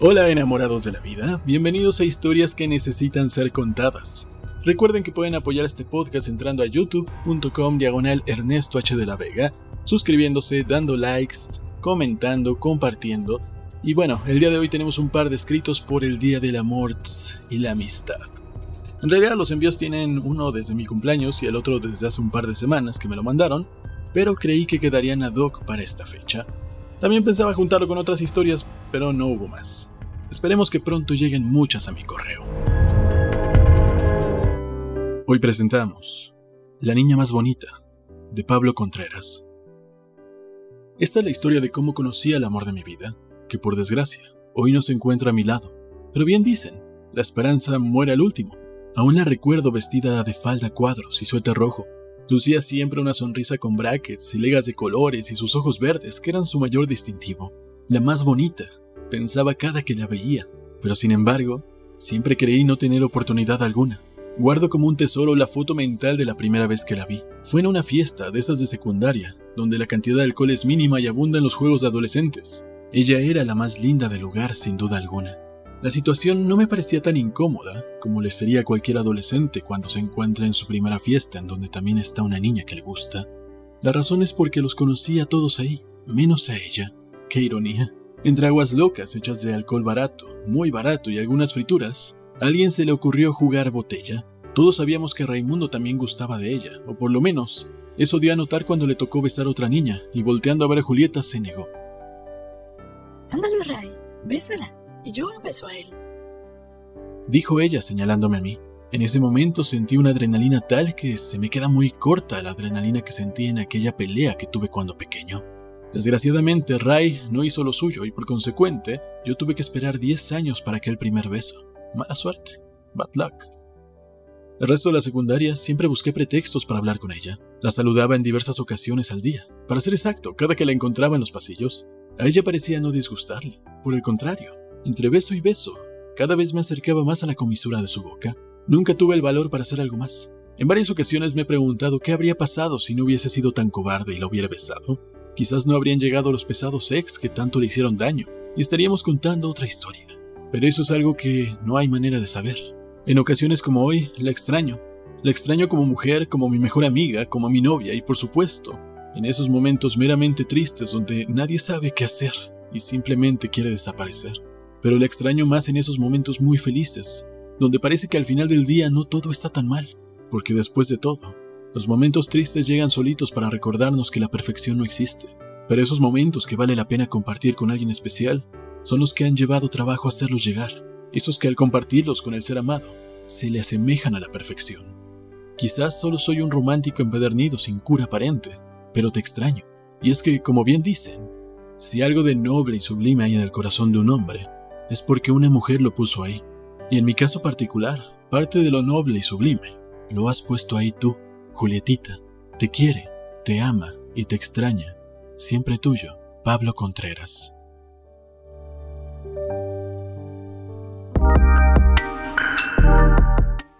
Hola enamorados de la vida, bienvenidos a historias que necesitan ser contadas. Recuerden que pueden apoyar este podcast entrando a youtube.com diagonal Ernesto H de la Vega, suscribiéndose, dando likes, comentando, compartiendo. Y bueno, el día de hoy tenemos un par de escritos por el Día del Amor y la Amistad. En realidad los envíos tienen uno desde mi cumpleaños y el otro desde hace un par de semanas que me lo mandaron, pero creí que quedarían ad hoc para esta fecha. También pensaba juntarlo con otras historias, pero no hubo más. Esperemos que pronto lleguen muchas a mi correo. Hoy presentamos La niña más bonita, de Pablo Contreras. Esta es la historia de cómo conocí al amor de mi vida, que por desgracia, hoy no se encuentra a mi lado. Pero bien dicen, la esperanza muere al último. Aún la recuerdo vestida de falda cuadros y suéter rojo, Lucía siempre una sonrisa con brackets y legas de colores y sus ojos verdes, que eran su mayor distintivo. La más bonita, pensaba cada que la veía, pero sin embargo, siempre creí no tener oportunidad alguna. Guardo como un tesoro la foto mental de la primera vez que la vi. Fue en una fiesta de esas de secundaria, donde la cantidad de alcohol es mínima y abunda en los juegos de adolescentes. Ella era la más linda del lugar, sin duda alguna. La situación no me parecía tan incómoda como le sería a cualquier adolescente cuando se encuentra en su primera fiesta en donde también está una niña que le gusta. La razón es porque los conocí a todos ahí, menos a ella. Qué ironía. Entre aguas locas hechas de alcohol barato, muy barato y algunas frituras, a alguien se le ocurrió jugar botella. Todos sabíamos que Raimundo también gustaba de ella, o por lo menos, eso dio a notar cuando le tocó besar a otra niña, y volteando a ver a Julieta se negó. Ándale, Ray, bésala y yo lo beso a él. Dijo ella señalándome a mí. En ese momento sentí una adrenalina tal que se me queda muy corta la adrenalina que sentí en aquella pelea que tuve cuando pequeño. Desgraciadamente, Ray no hizo lo suyo y por consecuente, yo tuve que esperar 10 años para aquel primer beso. Mala suerte. Bad luck. El resto de la secundaria siempre busqué pretextos para hablar con ella. La saludaba en diversas ocasiones al día. Para ser exacto, cada que la encontraba en los pasillos, a ella parecía no disgustarle. Por el contrario, entre beso y beso, cada vez me acercaba más a la comisura de su boca. Nunca tuve el valor para hacer algo más. En varias ocasiones me he preguntado qué habría pasado si no hubiese sido tan cobarde y la hubiera besado. Quizás no habrían llegado los pesados ex que tanto le hicieron daño, y estaríamos contando otra historia. Pero eso es algo que no hay manera de saber. En ocasiones como hoy, la extraño. La extraño como mujer, como mi mejor amiga, como mi novia y por supuesto, en esos momentos meramente tristes donde nadie sabe qué hacer y simplemente quiere desaparecer pero la extraño más en esos momentos muy felices, donde parece que al final del día no todo está tan mal, porque después de todo, los momentos tristes llegan solitos para recordarnos que la perfección no existe, pero esos momentos que vale la pena compartir con alguien especial son los que han llevado trabajo hacerlos llegar, esos que al compartirlos con el ser amado se le asemejan a la perfección. Quizás solo soy un romántico empedernido sin cura aparente, pero te extraño. Y es que, como bien dicen, si algo de noble y sublime hay en el corazón de un hombre, es porque una mujer lo puso ahí. Y en mi caso particular, parte de lo noble y sublime, lo has puesto ahí tú, Julietita. Te quiere, te ama y te extraña. Siempre tuyo, Pablo Contreras.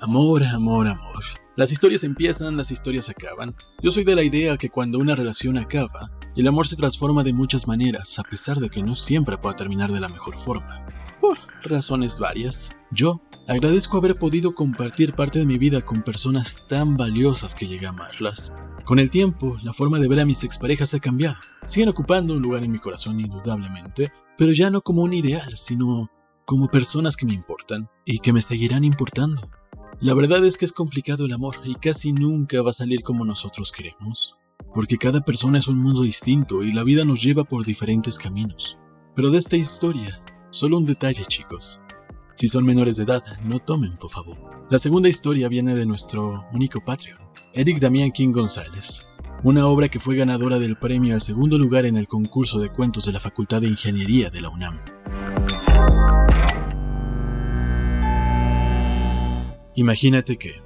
Amor, amor, amor. Las historias empiezan, las historias acaban. Yo soy de la idea que cuando una relación acaba, el amor se transforma de muchas maneras, a pesar de que no siempre pueda terminar de la mejor forma. Por razones varias, yo agradezco haber podido compartir parte de mi vida con personas tan valiosas que llegué a amarlas. Con el tiempo, la forma de ver a mis exparejas ha cambiado. Siguen ocupando un lugar en mi corazón indudablemente, pero ya no como un ideal, sino como personas que me importan y que me seguirán importando. La verdad es que es complicado el amor y casi nunca va a salir como nosotros queremos, porque cada persona es un mundo distinto y la vida nos lleva por diferentes caminos. Pero de esta historia, solo un detalle chicos. Si son menores de edad, no tomen, por favor. La segunda historia viene de nuestro único Patreon, Eric Damián King González, una obra que fue ganadora del premio al segundo lugar en el concurso de cuentos de la Facultad de Ingeniería de la UNAM. Imagínate que...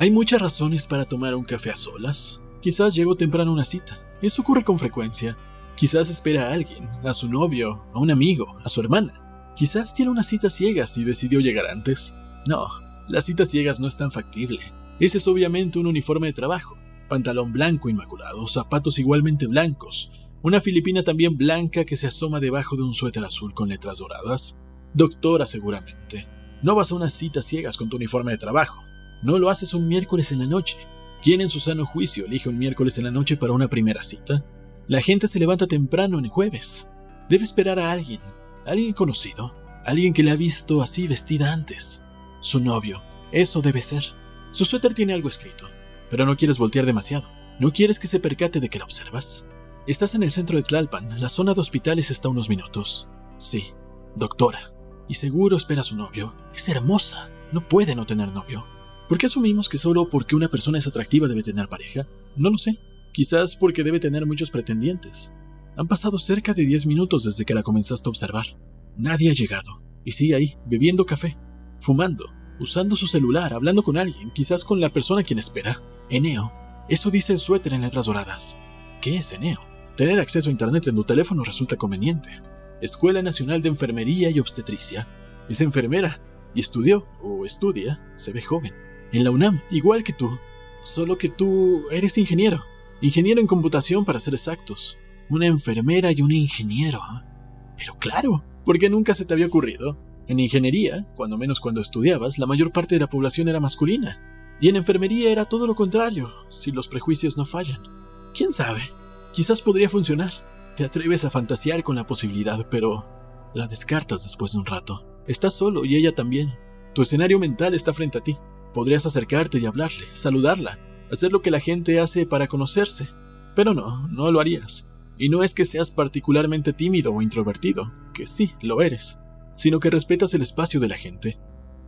Hay muchas razones para tomar un café a solas. Quizás llegó temprano a una cita. Eso ocurre con frecuencia. Quizás espera a alguien, a su novio, a un amigo, a su hermana. Quizás tiene una cita ciegas y decidió llegar antes. No, las citas ciegas no es tan factible. Ese es obviamente un uniforme de trabajo. Pantalón blanco inmaculado, zapatos igualmente blancos, Una filipina también blanca que se asoma debajo de un suéter azul con letras doradas. Doctora seguramente. No vas a unas citas ciegas con tu uniforme de trabajo. No lo haces un miércoles en la noche. ¿Quién en su sano juicio elige un miércoles en la noche para una primera cita? La gente se levanta temprano en jueves. Debe esperar a alguien, alguien conocido, alguien que le ha visto así vestida antes. Su novio, eso debe ser. Su suéter tiene algo escrito, pero no quieres voltear demasiado. No quieres que se percate de que la observas. Estás en el centro de Tlalpan, la zona de hospitales está a unos minutos. Sí, doctora. Y seguro espera a su novio. Es hermosa. No puede no tener novio. ¿Por qué asumimos que solo porque una persona es atractiva debe tener pareja? No lo sé. Quizás porque debe tener muchos pretendientes. Han pasado cerca de 10 minutos desde que la comenzaste a observar. Nadie ha llegado. Y sigue ahí, bebiendo café, fumando, usando su celular, hablando con alguien, quizás con la persona a quien espera. Eneo. Eso dice el suéter en letras doradas. ¿Qué es Eneo? Tener acceso a Internet en tu teléfono resulta conveniente. Escuela Nacional de Enfermería y Obstetricia. Es enfermera y estudió, o estudia, se ve joven. En la UNAM, igual que tú. Solo que tú eres ingeniero. Ingeniero en computación para ser exactos. Una enfermera y un ingeniero. Pero claro, ¿por qué nunca se te había ocurrido? En ingeniería, cuando menos cuando estudiabas, la mayor parte de la población era masculina. Y en enfermería era todo lo contrario, si los prejuicios no fallan. ¿Quién sabe? Quizás podría funcionar. Te atreves a fantasear con la posibilidad, pero la descartas después de un rato. Estás solo y ella también. Tu escenario mental está frente a ti. Podrías acercarte y hablarle, saludarla, hacer lo que la gente hace para conocerse. Pero no, no lo harías. Y no es que seas particularmente tímido o introvertido, que sí, lo eres, sino que respetas el espacio de la gente.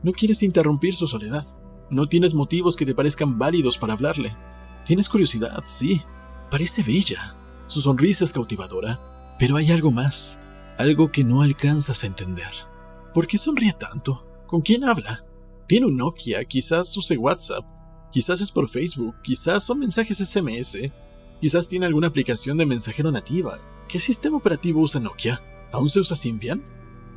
No quieres interrumpir su soledad. No tienes motivos que te parezcan válidos para hablarle. Tienes curiosidad, sí. Parece bella. Su sonrisa es cautivadora. Pero hay algo más. Algo que no alcanzas a entender. ¿Por qué sonríe tanto? ¿Con quién habla? Tiene un Nokia, quizás use WhatsApp, Quizás es por Facebook, quizás son mensajes SMS, quizás tiene alguna aplicación de mensajero nativa. ¿Qué sistema operativo usa Nokia? ¿Aún se usa Symbian?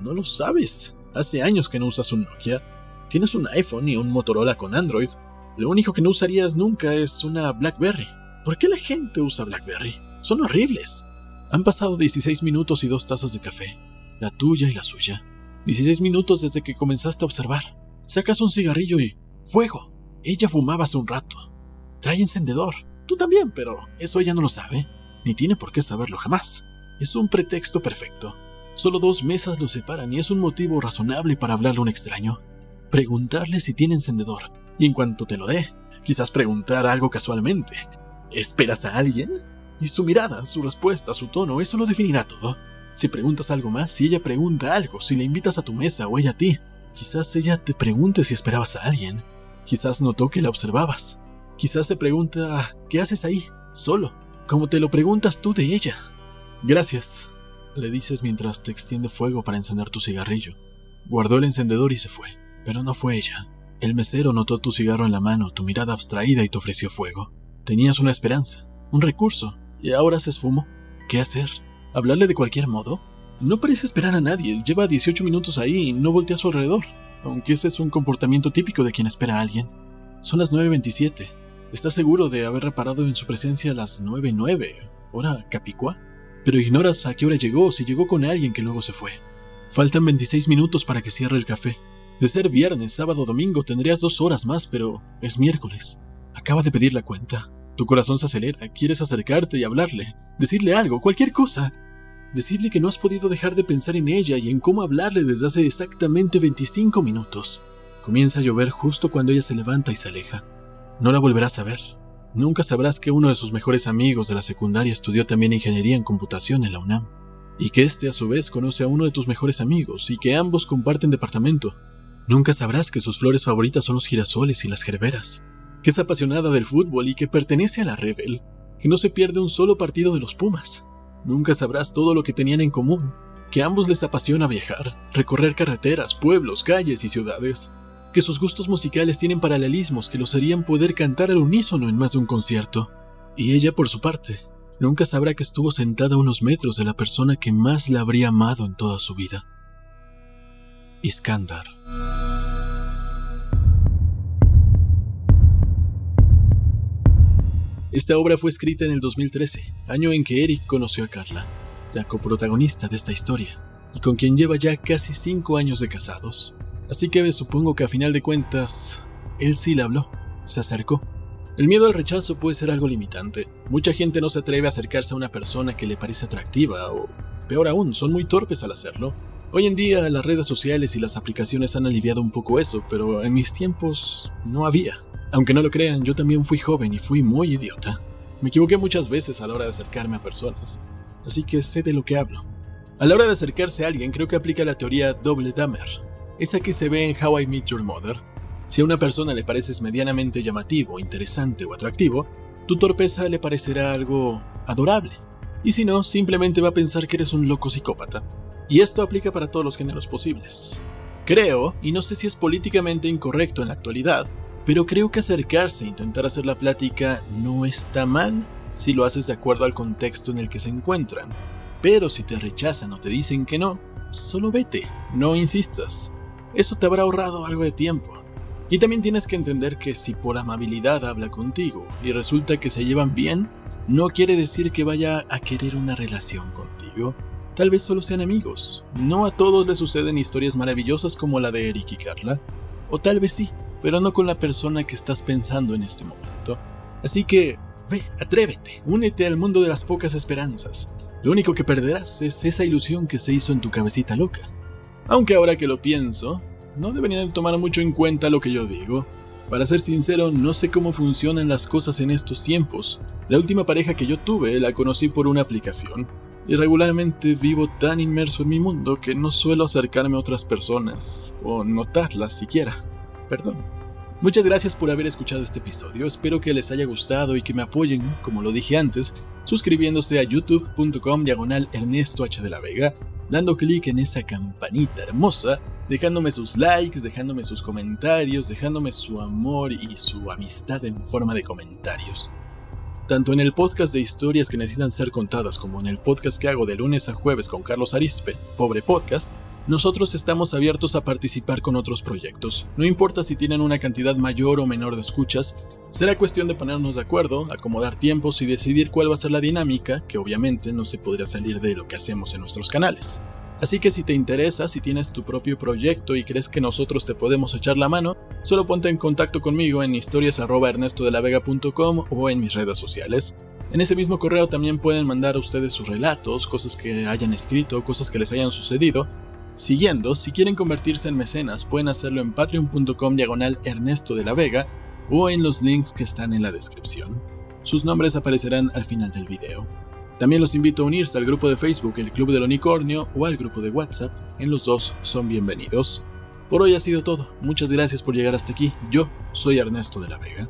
No lo sabes. Hace años que no usas un Nokia. Tienes un iPhone y un Motorola con Android. Lo único que no usarías nunca es una BlackBerry. ¿Por qué la gente usa BlackBerry? Son horribles. Han pasado 16 minutos y dos tazas de café. La tuya y la suya. 16 minutos desde que comenzaste a observar. Sacas un cigarrillo y... ¡Fuego! Ella fumaba hace un rato. Trae encendedor. Tú también, pero eso ella no lo sabe, ni tiene por qué saberlo jamás. Es un pretexto perfecto. Solo dos mesas lo separan y es un motivo razonable para hablarle a un extraño. Preguntarle si tiene encendedor, y en cuanto te lo dé, quizás preguntar algo casualmente. ¿Esperas a alguien? Y su mirada, su respuesta, su tono, eso lo definirá todo. Si preguntas algo más, si ella pregunta algo, si le invitas a tu mesa o ella a ti, quizás ella te pregunte si esperabas a alguien. Quizás notó que la observabas. Quizás se pregunta, ¿qué haces ahí? Solo, como te lo preguntas tú de ella. Gracias, le dices mientras te extiende fuego para encender tu cigarrillo. Guardó el encendedor y se fue, pero no fue ella. El mesero notó tu cigarro en la mano, tu mirada abstraída y te ofreció fuego. Tenías una esperanza, un recurso, y ahora se esfumó. ¿Qué hacer? ¿Hablarle de cualquier modo? No parece esperar a nadie, lleva 18 minutos ahí y no voltea a su alrededor aunque ese es un comportamiento típico de quien espera a alguien. Son las 9.27. ¿Estás seguro de haber reparado en su presencia a las 9.09, hora capicua? Pero ignoras a qué hora llegó si llegó con alguien que luego se fue. Faltan 26 minutos para que cierre el café. De ser viernes, sábado, domingo tendrías dos horas más, pero es miércoles. Acaba de pedir la cuenta. Tu corazón se acelera, quieres acercarte y hablarle, decirle algo, cualquier cosa, decirle que no has podido dejar de pensar en ella y en cómo hablarle desde hace exactamente 25 minutos. Comienza a llover justo cuando ella se levanta y se aleja. No la volverás a ver. Nunca sabrás que uno de sus mejores amigos de la secundaria estudió también ingeniería en computación en la UNAM, y que este a su vez conoce a uno de tus mejores amigos y que ambos comparten departamento. Nunca sabrás que sus flores favoritas son los girasoles y las gerberas, que es apasionada del fútbol y que pertenece a la Rebel, que no se pierde un solo partido de los Pumas Nunca sabrás todo lo que tenían en común, que a ambos les apasiona viajar, recorrer carreteras, pueblos, calles y ciudades, que sus gustos musicales tienen paralelismos que los harían poder cantar al unísono en más de un concierto. Y ella, por su parte, nunca sabrá que estuvo sentada a unos metros de la persona que más la habría amado en toda su vida. Iskandar. Esta obra fue escrita en el 2013, año en que Eric conoció a Carla, la coprotagonista de esta historia, y con quien lleva ya casi 5 años de casados. Así que supongo que a final de cuentas, él sí le habló, se acercó. El miedo al rechazo puede ser algo limitante. Mucha gente no se atreve a acercarse a una persona que le parece atractiva o, peor aún, son muy torpes al hacerlo. Hoy en día las redes sociales y las aplicaciones han aliviado un poco eso, pero en mis tiempos no había. Aunque no lo crean, yo también fui joven y fui muy idiota. Me equivoqué muchas veces a la hora de acercarme a personas, así que sé de lo que hablo. A la hora de acercarse a alguien creo que aplica la teoría doble Dahmer, esa que se ve en How I Met Your Mother. Si a una persona le pareces medianamente llamativo, interesante o atractivo, tu torpeza le parecerá algo adorable. Y si no, simplemente va a pensar que eres un loco psicópata. Y esto aplica para todos los géneros posibles. Creo, y no sé si es políticamente incorrecto en la actualidad, pero creo que acercarse e intentar hacer la plática no está mal si lo haces de acuerdo al contexto en el que se encuentran. Pero si te rechazan o te dicen que no, solo vete, no insistas eso te habrá ahorrado algo de tiempo. Y también tienes que entender que si por amabilidad habla contigo y resulta que se llevan bien, no quiere decir que vaya a querer una relación contigo. Tal vez solo sean amigos. No a todos les suceden historias maravillosas como la de Eric y Carla. O tal vez sí, pero no con la persona que estás pensando en este momento. Así que, ve, atrévete, únete al mundo de las pocas esperanzas. Lo único que perderás es esa ilusión que se hizo en tu cabecita loca. Aunque ahora que lo pienso, no deberían tomar mucho en cuenta lo que yo digo. Para ser sincero, no sé cómo funcionan las cosas en estos tiempos. La última pareja que yo tuve la conocí por una aplicación, y regularmente vivo tan inmerso en mi mundo que no suelo acercarme a otras personas, o notarlas siquiera. Perdón. Muchas gracias por haber escuchado este episodio, espero que les haya gustado y que me apoyen, como lo dije antes, suscribiéndose a youtube.com diagonal Ernesto H. de la Vega dando clic en esa campanita hermosa, dejándome sus likes, dejándome sus comentarios, dejándome su amor y su amistad en forma de comentarios. Tanto en el podcast de historias que necesitan ser contadas como en el podcast que hago de lunes a jueves con Carlos Arispe, Pobre Podcast, nosotros estamos abiertos a participar con otros proyectos. No importa si tienen una cantidad mayor o menor de escuchas, será cuestión de ponernos de acuerdo, acomodar tiempos y decidir cuál va a ser la dinámica, que obviamente no se podría salir de lo que hacemos en nuestros canales. Así que si te interesa, si tienes tu propio proyecto y crees que nosotros te podemos echar la mano, solo ponte en contacto conmigo en historias@ernestodelavega.com o en mis redes sociales. En ese mismo correo también pueden mandar a ustedes sus relatos, cosas que hayan escrito, cosas que les hayan sucedido, Siguiendo, si quieren convertirse en mecenas, pueden hacerlo en patreon.com diagonal Ernesto de la Vega o en los links que están en la descripción. Sus nombres aparecerán al final del video. También los invito a unirse al grupo de Facebook El Club del Unicornio o al grupo de WhatsApp, en los dos son bienvenidos. Por hoy ha sido todo, muchas gracias por llegar hasta aquí, yo soy Ernesto de la Vega.